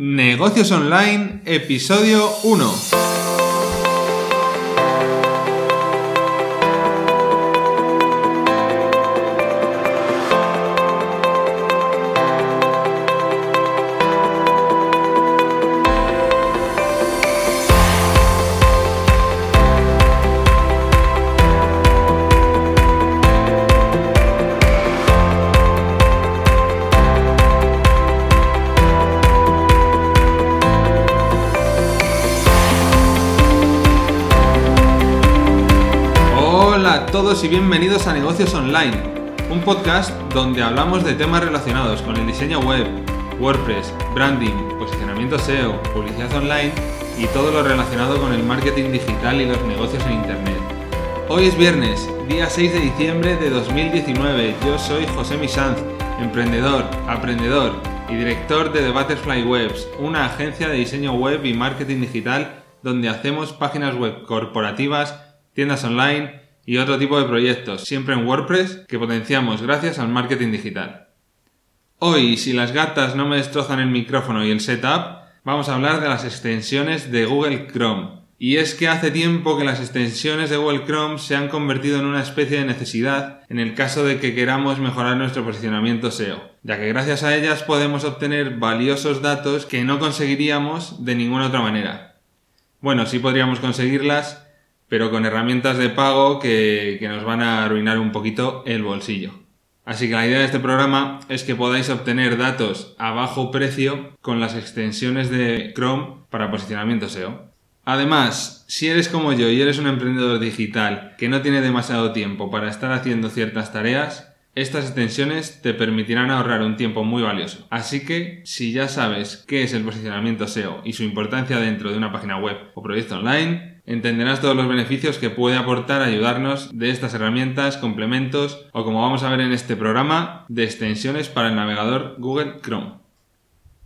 Negocios Online, episodio 1. Todos y bienvenidos a Negocios Online, un podcast donde hablamos de temas relacionados con el diseño web, WordPress, branding, posicionamiento SEO, publicidad online y todo lo relacionado con el marketing digital y los negocios en Internet. Hoy es viernes, día 6 de diciembre de 2019. Yo soy José Misanz, emprendedor, aprendedor y director de The Butterfly Webs, una agencia de diseño web y marketing digital donde hacemos páginas web corporativas, tiendas online y otro tipo de proyectos, siempre en WordPress, que potenciamos gracias al marketing digital. Hoy, si las gatas no me destrozan el micrófono y el setup, vamos a hablar de las extensiones de Google Chrome. Y es que hace tiempo que las extensiones de Google Chrome se han convertido en una especie de necesidad en el caso de que queramos mejorar nuestro posicionamiento SEO, ya que gracias a ellas podemos obtener valiosos datos que no conseguiríamos de ninguna otra manera. Bueno, sí podríamos conseguirlas, pero con herramientas de pago que, que, nos van a arruinar un poquito el bolsillo. Así que la idea de este programa es que podáis obtener datos a bajo precio con las extensiones de Chrome para posicionamiento SEO. Además, si eres como yo y eres un emprendedor digital que no tiene demasiado tiempo para estar haciendo ciertas tareas, estas extensiones te permitirán ahorrar un tiempo muy valioso. Así que, si ya sabes qué es el posicionamiento SEO y su importancia dentro de una página web o proyecto online, entenderás todos los beneficios que puede aportar ayudarnos de estas herramientas, complementos o como vamos a ver en este programa, de extensiones para el navegador Google Chrome.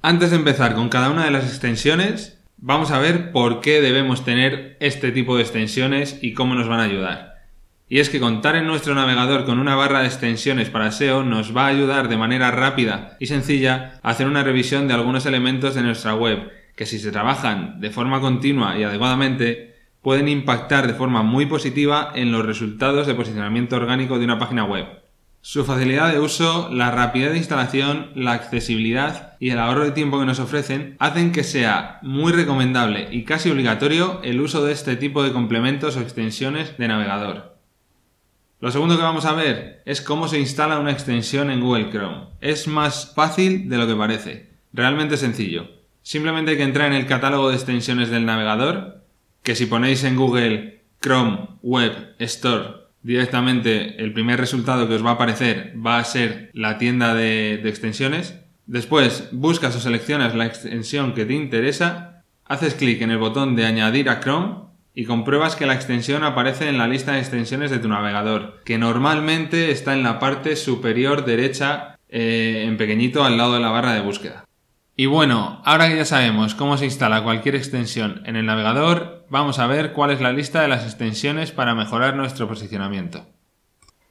Antes de empezar con cada una de las extensiones, vamos a ver por qué debemos tener este tipo de extensiones y cómo nos van a ayudar. Y es que contar en nuestro navegador con una barra de extensiones para SEO nos va a ayudar de manera rápida y sencilla a hacer una revisión de algunos elementos de nuestra web, que si se trabajan de forma continua y adecuadamente, pueden impactar de forma muy positiva en los resultados de posicionamiento orgánico de una página web. Su facilidad de uso, la rapidez de instalación, la accesibilidad y el ahorro de tiempo que nos ofrecen hacen que sea muy recomendable y casi obligatorio el uso de este tipo de complementos o extensiones de navegador. Lo segundo que vamos a ver es cómo se instala una extensión en Google Chrome. Es más fácil de lo que parece. Realmente sencillo. Simplemente hay que entrar en el catálogo de extensiones del navegador, que si ponéis en Google Chrome Web Store directamente el primer resultado que os va a aparecer va a ser la tienda de, extensiones. Después buscas o seleccionas la extensión que te interesa, haces clic en el botón de añadir a Chrome y compruebas que la extensión aparece en la lista de extensiones de tu navegador, que normalmente está en la parte superior derecha eh, en pequeñito al lado de la barra de búsqueda. Y bueno, ahora que ya sabemos cómo se instala cualquier extensión en el navegador, vamos a ver cuál es la lista de las extensiones para mejorar nuestro posicionamiento.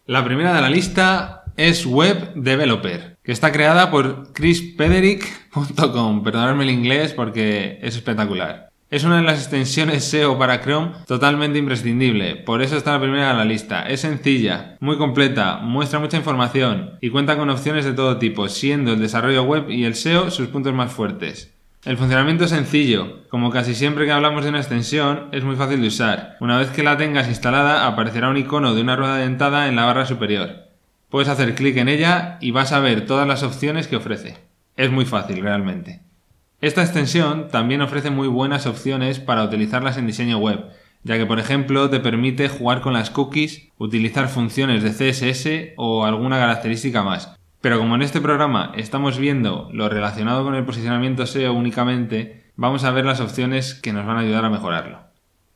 La primera de la lista es Web Developer, que está creada por chrispederick.com. Perdonadme el inglés porque es espectacular. Es una de las extensiones SEO para Chrome totalmente imprescindible, por eso está la primera de la lista. Es sencilla, muy completa, muestra mucha información y cuenta con opciones de todo tipo, siendo el desarrollo web y el SEO sus puntos más fuertes. El funcionamiento es sencillo, como casi siempre que hablamos de una extensión, es muy fácil de usar. Una vez que la tengas instalada, aparecerá un icono de una rueda dentada en la barra superior. Puedes hacer clic en ella y vas a ver todas las opciones que ofrece. Es muy fácil realmente. Esta extensión también ofrece muy buenas opciones para utilizarlas en diseño web, ya que por ejemplo te permite jugar con las cookies, utilizar funciones de CSS o alguna característica más. Pero como en este programa estamos viendo lo relacionado con el posicionamiento SEO únicamente, vamos a ver las opciones que nos van a ayudar a mejorarlo.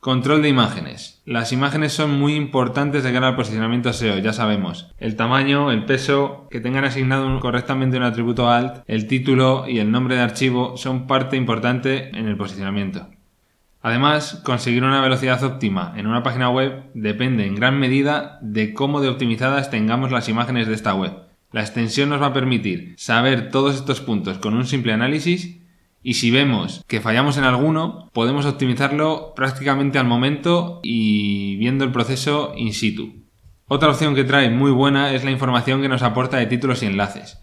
Control de imágenes. Las imágenes son muy importantes de cara al posicionamiento SEO, ya sabemos. El tamaño, el peso, que tengan asignado correctamente un atributo alt, el título y el nombre de archivo son parte importante en el posicionamiento. Además, conseguir una velocidad óptima en una página web depende en gran medida de cómo de optimizadas tengamos las imágenes de esta web. La extensión nos va a permitir saber todos estos puntos con un simple análisis y si vemos que fallamos en alguno, podemos optimizarlo prácticamente al momento y viendo el proceso in situ. Otra opción que trae muy buena es la información que nos aporta de títulos y enlaces.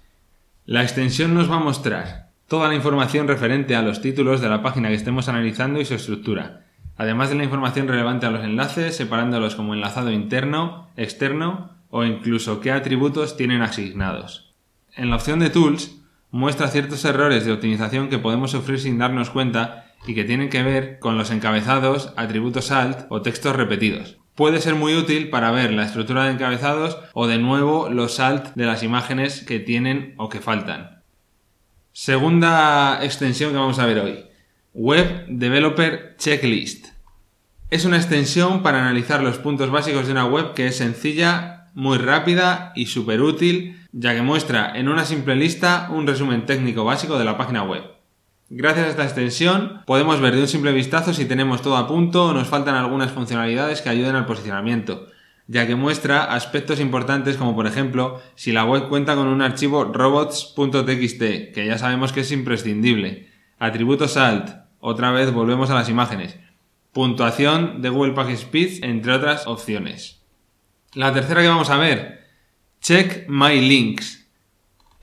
La extensión nos va a mostrar toda la información referente a los títulos de la página que estemos analizando y su estructura, además de la información relevante a los enlaces, separándolos como enlazado interno, externo o incluso qué atributos tienen asignados. En la opción de Tools muestra ciertos errores de optimización que podemos sufrir sin darnos cuenta y que tienen que ver con los encabezados, atributos alt o textos repetidos. Puede ser muy útil para ver la estructura de encabezados o de nuevo los alt de las imágenes que tienen o que faltan. Segunda extensión que vamos a ver hoy. Web Developer Checklist. Es una extensión para analizar los puntos básicos de una web que es sencilla, muy rápida y súper útil ya que muestra en una simple lista un resumen técnico básico de la página web. Gracias a esta extensión podemos ver de un simple vistazo si tenemos todo a punto o nos faltan algunas funcionalidades que ayuden al posicionamiento, ya que muestra aspectos importantes como por ejemplo si la web cuenta con un archivo robots.txt, que ya sabemos que es imprescindible, atributos alt, otra vez volvemos a las imágenes, puntuación de Google PageSpeed, entre otras opciones. La tercera que vamos a ver Check My Links.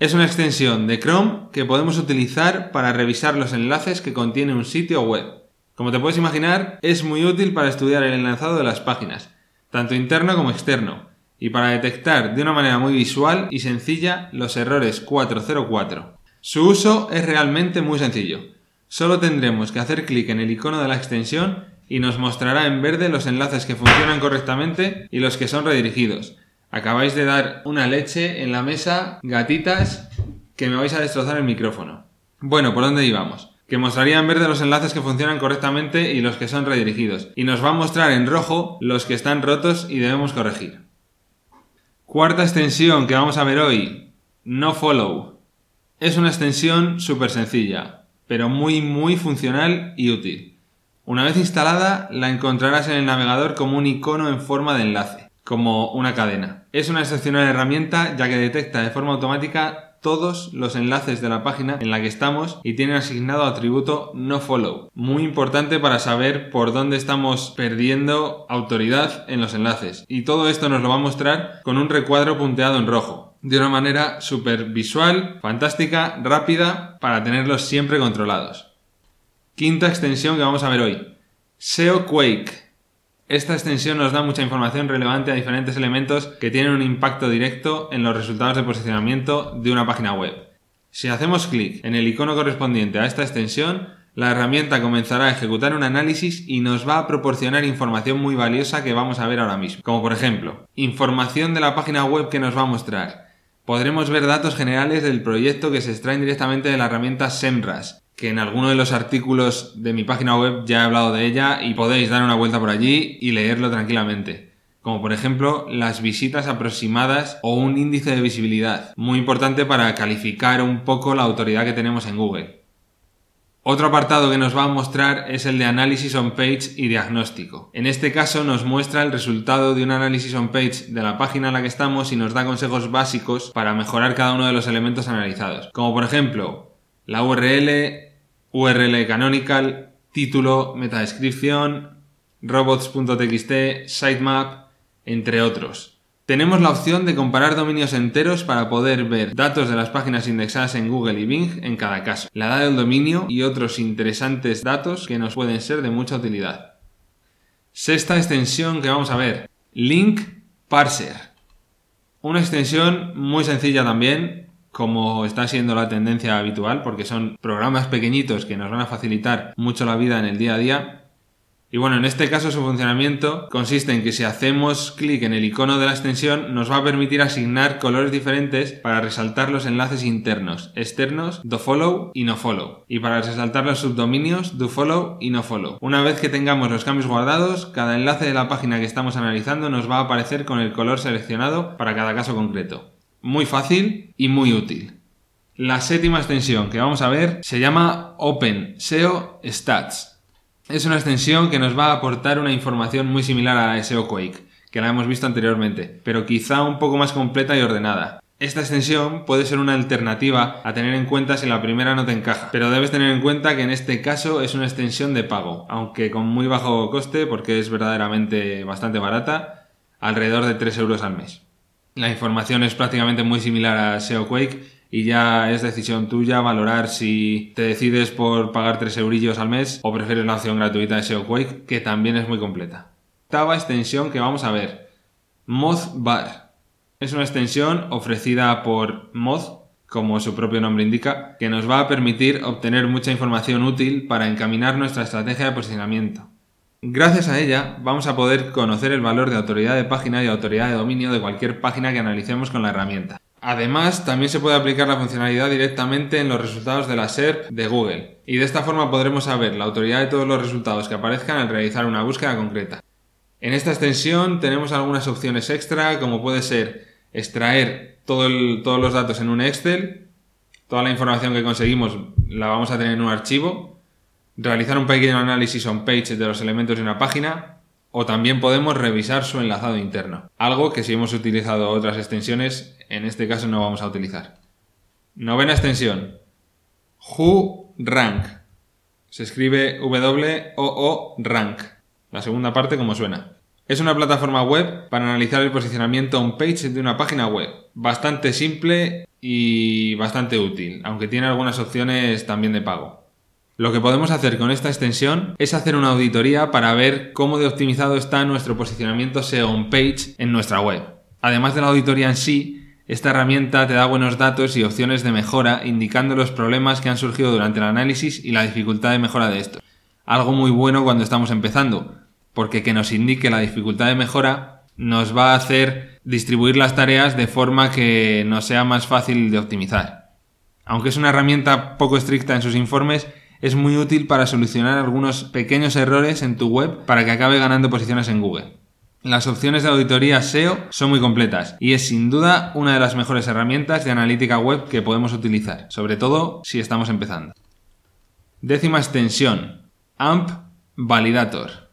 Es una extensión de Chrome que podemos utilizar para revisar los enlaces que contiene un sitio web. Como te puedes imaginar, es muy útil para estudiar el enlazado de las páginas, tanto interno como externo, y para detectar de una manera muy visual y sencilla los errores 404. Su uso es realmente muy sencillo. Solo tendremos que hacer clic en el icono de la extensión y nos mostrará en verde los enlaces que funcionan correctamente y los que son redirigidos, Acabáis de dar una leche en la mesa, gatitas, que me vais a destrozar el micrófono. Bueno, ¿por dónde íbamos? Que mostraría en verde los enlaces que funcionan correctamente y los que son redirigidos. Y nos va a mostrar en rojo los que están rotos y debemos corregir. Cuarta extensión que vamos a ver hoy. No follow. Es una extensión súper sencilla, pero muy muy funcional y útil. Una vez instalada, la encontrarás en el navegador como un icono en forma de enlace como una cadena. Es una excepcional herramienta ya que detecta de forma automática todos los enlaces de la página en la que estamos y tiene asignado atributo nofollow. Muy importante para saber por dónde estamos perdiendo autoridad en los enlaces. Y todo esto nos lo va a mostrar con un recuadro punteado en rojo. De una manera súper visual, fantástica, rápida, para tenerlos siempre controlados. Quinta extensión que vamos a ver hoy. SEO Quake. Esta extensión nos da mucha información relevante a diferentes elementos que tienen un impacto directo en los resultados de posicionamiento de una página web. Si hacemos clic en el icono correspondiente a esta extensión, la herramienta comenzará a ejecutar un análisis y nos va a proporcionar información muy valiosa que vamos a ver ahora mismo. Como por ejemplo, información de la página web que nos va a mostrar. Podremos ver datos generales del proyecto que se extraen directamente de la herramienta SEMrush, que en alguno de los artículos de mi página web ya he hablado de ella y podéis dar una vuelta por allí y leerlo tranquilamente. Como por ejemplo las visitas aproximadas o un índice de visibilidad, muy importante para calificar un poco la autoridad que tenemos en Google. Otro apartado que nos va a mostrar es el de análisis on page y diagnóstico. En este caso nos muestra el resultado de un análisis on page de la página en la que estamos y nos da consejos básicos para mejorar cada uno de los elementos analizados. Como por ejemplo, la URL, URL canonical, título, metadescripción, robots.txt, sitemap, entre otros. Tenemos la opción de comparar dominios enteros para poder ver datos de las páginas indexadas en Google y Bing en cada caso, la edad del dominio y otros interesantes datos que nos pueden ser de mucha utilidad. Sexta extensión que vamos a ver, Link Parser. Una extensión muy sencilla también, como está siendo la tendencia habitual, porque son programas pequeñitos que nos van a facilitar mucho la vida en el día a día. Y bueno, en este caso su funcionamiento consiste en que si hacemos clic en el icono de la extensión nos va a permitir asignar colores diferentes para resaltar los enlaces internos, externos, dofollow y nofollow. Y para resaltar los subdominios, dofollow y nofollow. Una vez que tengamos los cambios guardados, cada enlace de la página que estamos analizando nos va a aparecer con el color seleccionado para cada caso concreto muy fácil y muy útil. La séptima extensión que vamos a ver se llama Open SEO Stats. Es una extensión que nos va a aportar una información muy similar a la SEO Quake, que la hemos visto anteriormente, pero quizá un poco más completa y ordenada. Esta extensión puede ser una alternativa a tener en cuenta si la primera no te encaja, pero debes tener en cuenta que en este caso es una extensión de pago, aunque con muy bajo coste porque es verdaderamente bastante barata, alrededor de 3 euros al mes. La información es prácticamente muy similar a SEO Quake y ya es decisión tuya valorar si te decides por pagar 3 eurillos al mes o prefieres la opción gratuita de SEO Quake, que también es muy completa. Octava extensión que vamos a ver. Bar. Es una extensión ofrecida por Moz, como su propio nombre indica, que nos va a permitir obtener mucha información útil para encaminar nuestra estrategia de posicionamiento. Gracias a ella vamos a poder conocer el valor de autoridad de página y autoridad de dominio de cualquier página que analicemos con la herramienta. Además, también se puede aplicar la funcionalidad directamente en los resultados de la SERP de Google, y de esta forma podremos saber la autoridad de todos los resultados que aparezcan al realizar una búsqueda concreta. En esta extensión tenemos algunas opciones extra, como puede ser extraer todos los datos en un Excel, toda la información que conseguimos la vamos a tener en un archivo, realizar un pequeño análisis on page de los elementos de una página, o también podemos revisar su enlazado interno, algo que si hemos utilizado otras extensiones, en este caso no vamos a utilizar. Novena extensión, Who Rank. Se escribe W-O-O Rank. La segunda parte como suena. Es una plataforma web para analizar el posicionamiento on-page de una página web. Bastante simple y bastante útil, aunque tiene algunas opciones también de pago. Lo que podemos hacer con esta extensión es hacer una auditoría para ver cómo de optimizado está nuestro posicionamiento SEO on-page en nuestra web. Además de la auditoría en sí, esta herramienta te da buenos datos y opciones de mejora indicando los problemas que han surgido durante el análisis y la dificultad de mejora de estos. Algo muy bueno cuando estamos empezando, porque que nos indique la dificultad de mejora nos va a hacer distribuir las tareas de forma que nos sea más fácil de optimizar. Aunque es una herramienta poco estricta en sus informes, es muy útil para solucionar algunos pequeños errores en tu web para que acabe ganando posiciones en Google. Las opciones de auditoría SEO son muy completas y es sin duda una de las mejores herramientas de analítica web que podemos utilizar, sobre todo si estamos empezando. Décima extensión, AMP Validator.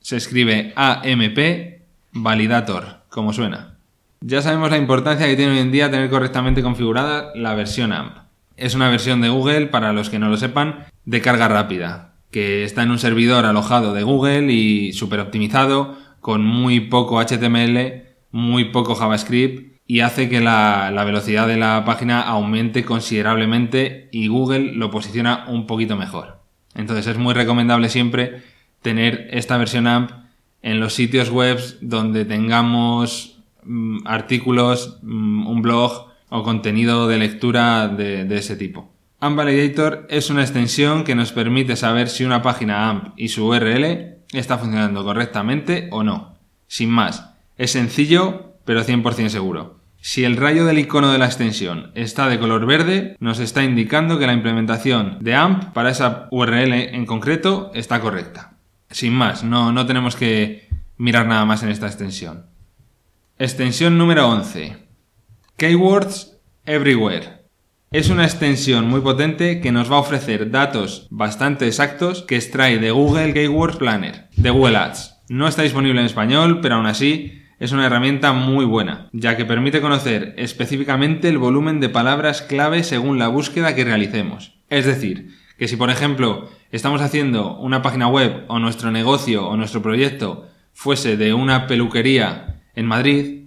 Se escribe AMP Validator, como suena. Ya sabemos la importancia que tiene hoy en día tener correctamente configurada la versión AMP. Es una versión de Google, para los que no lo sepan, de carga rápida, que está en un servidor alojado de Google y súper optimizado, con muy poco HTML, muy poco JavaScript y hace que la, velocidad de la página aumente considerablemente y Google lo posiciona un poquito mejor. Entonces es muy recomendable siempre tener esta versión AMP en los sitios web donde tengamos mm, artículos, mm, un blog o contenido de lectura de, ese tipo. AMP Validator es una extensión que nos permite saber si una página AMP y su URL está funcionando correctamente o no. Sin más, es sencillo pero 100% seguro. Si el rayo del icono de la extensión está de color verde, nos está indicando que la implementación de AMP para esa URL en concreto está correcta. Sin más, no, no tenemos que mirar nada más en esta extensión. Extensión número 11. Keywords Everywhere. Es una extensión muy potente que nos va a ofrecer datos bastante exactos que extrae de Google Keywords Planner, de Google Ads. No está disponible en español, pero aún así es una herramienta muy buena, ya que permite conocer específicamente el volumen de palabras clave según la búsqueda que realicemos. Es decir, que si por ejemplo estamos haciendo una página web o nuestro negocio o nuestro proyecto fuese de una peluquería en Madrid,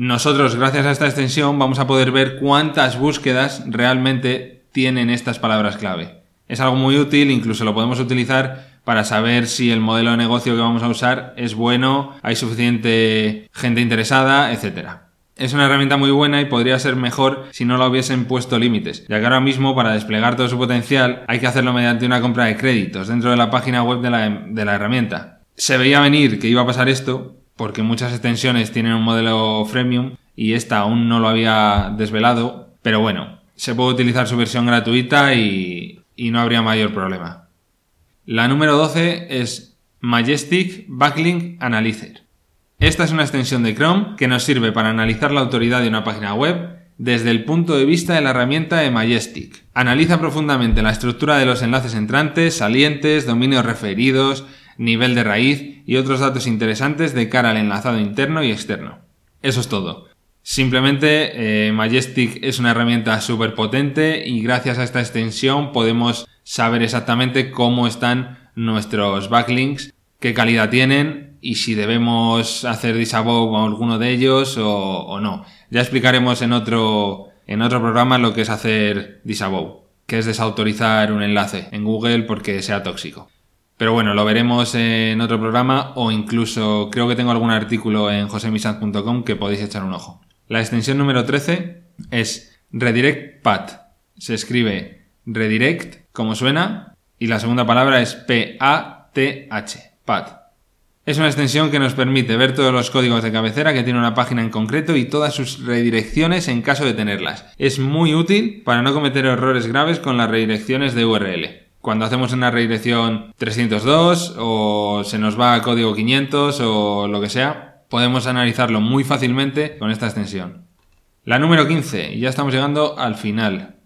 nosotros gracias a esta extensión vamos a poder ver cuántas búsquedas realmente tienen estas palabras clave. Es algo muy útil, incluso lo podemos utilizar para saber si el modelo de negocio que vamos a usar es bueno, hay suficiente gente interesada, etcétera es una herramienta muy buena y podría ser mejor si no la hubiesen puesto límites, ya que ahora mismo para desplegar todo su potencial hay que hacerlo mediante una compra de créditos dentro de la página web de la, de la herramienta. Se veía venir que iba a pasar esto porque muchas extensiones tienen un modelo freemium y esta aún no lo había desvelado, pero bueno, se puede utilizar su versión gratuita y, y no habría mayor problema. La número 12 es Majestic Backlink Analyzer. Esta es una extensión de Chrome que nos sirve para analizar la autoridad de una página web desde el punto de vista de la herramienta de Majestic. Analiza profundamente la estructura de los enlaces entrantes, salientes, dominios referidos, nivel de raíz y otros datos interesantes de cara al enlazado interno y externo. Eso es todo. Simplemente eh, Majestic es una herramienta súper potente y gracias a esta extensión podemos saber exactamente cómo están nuestros backlinks, qué calidad tienen y si debemos hacer disavow a alguno de ellos o, no. Ya explicaremos en otro, en otro programa lo que es hacer disavow, que es desautorizar un enlace en Google porque sea tóxico. Pero bueno, lo veremos en otro programa o incluso creo que tengo algún artículo en josemisant.com que podéis echar un ojo. La extensión número 13 es Redirect Path. Se escribe redirect, como suena, y la segunda palabra es P-A-T-H, Path. Es una extensión que nos permite ver todos los códigos de cabecera que tiene una página en concreto y todas sus redirecciones en caso de tenerlas. Es muy útil para no cometer errores graves con las redirecciones de URL. Cuando hacemos una redirección 302 o se nos va a código 500 o lo que sea, podemos analizarlo muy fácilmente con esta extensión. La número 15, y ya estamos llegando al final.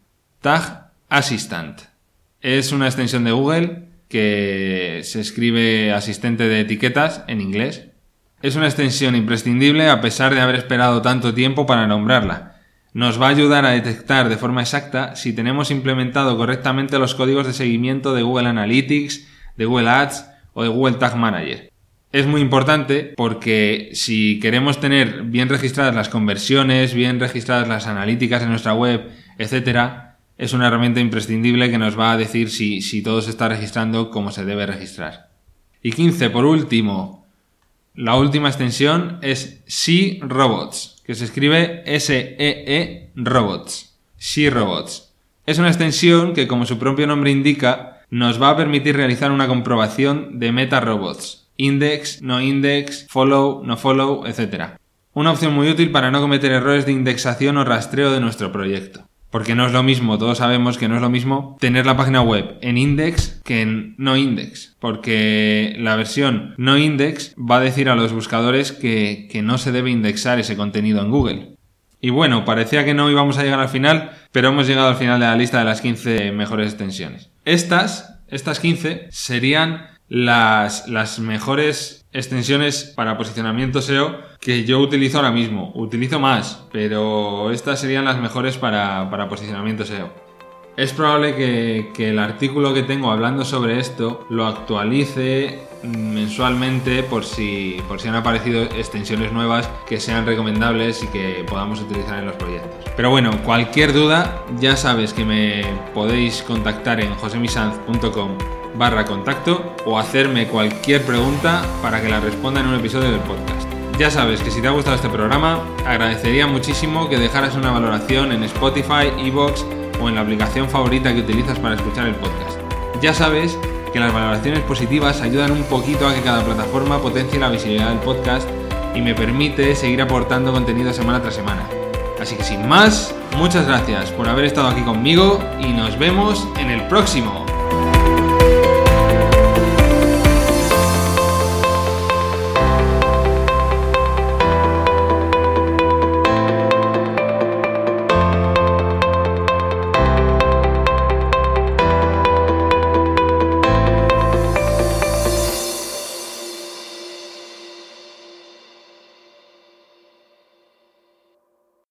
Tag Assistant. Es una extensión de Google que se escribe asistente de etiquetas en inglés. Es una extensión imprescindible a pesar de haber esperado tanto tiempo para nombrarla. Nos va a ayudar a detectar de forma exacta si tenemos implementado correctamente los códigos de seguimiento de Google Analytics, de Google Ads o de Google Tag Manager es muy importante porque si queremos tener bien registradas las conversiones, bien registradas las analíticas en nuestra web, etcétera, es una herramienta imprescindible que nos va a decir si, si todo se está registrando como se debe registrar. Y 15, por último, la última extensión es SEE Robots, que se escribe S-E-E -E Robots. SEE Robots. Es una extensión que, como su propio nombre indica, nos va a permitir realizar una comprobación de meta robots index, no index, follow, no follow, etc. Una opción muy útil para no cometer errores de indexación o rastreo de nuestro proyecto. Porque no es lo mismo, todos sabemos que no es lo mismo tener la página web en index que en no index. Porque la versión no index va a decir a los buscadores que, que no se debe indexar ese contenido en Google. Y bueno, parecía que no íbamos a llegar al final, pero hemos llegado al final de la lista de las 15 mejores extensiones. Estas, estas 15, serían las, las mejores extensiones para posicionamiento SEO que yo utilizo ahora mismo. Utilizo más, pero estas serían las mejores para, para posicionamiento SEO. Es probable que, que, el artículo que tengo hablando sobre esto lo actualice mensualmente por si, por si han aparecido extensiones nuevas que sean recomendables y que podamos utilizar en los proyectos. Pero bueno, cualquier duda ya sabes que me podéis contactar en josemisanz.com barra contacto o hacerme cualquier pregunta para que la responda en un episodio del podcast. Ya sabes que si te ha gustado este programa, agradecería muchísimo que dejaras una valoración en Spotify, Evox o en la aplicación favorita que utilizas para escuchar el podcast. Ya sabes que las valoraciones positivas ayudan un poquito a que cada plataforma potencie la visibilidad del podcast y me permite seguir aportando contenido semana tras semana. Así que sin más, muchas gracias por haber estado aquí conmigo y nos vemos en el próximo.